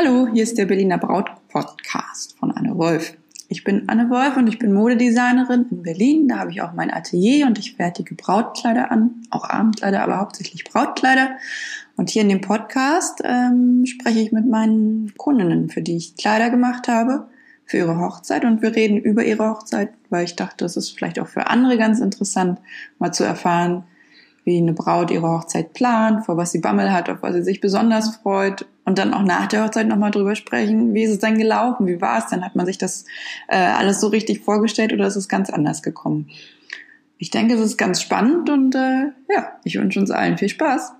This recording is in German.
Hallo, hier ist der Berliner Braut Podcast von Anne Wolf. Ich bin Anne Wolf und ich bin Modedesignerin in Berlin. Da habe ich auch mein Atelier und ich fertige Brautkleider an, auch Abendkleider, aber hauptsächlich Brautkleider. Und hier in dem Podcast ähm, spreche ich mit meinen Kundinnen, für die ich Kleider gemacht habe, für ihre Hochzeit. Und wir reden über ihre Hochzeit, weil ich dachte, es ist vielleicht auch für andere ganz interessant, mal zu erfahren, wie eine Braut ihre Hochzeit plant, vor was sie Bammel hat, auf was sie sich besonders freut und dann auch nach der Hochzeit nochmal drüber sprechen, wie ist es dann gelaufen, wie war es denn, hat man sich das äh, alles so richtig vorgestellt oder ist es ganz anders gekommen? Ich denke, es ist ganz spannend und äh, ja, ich wünsche uns allen viel Spaß.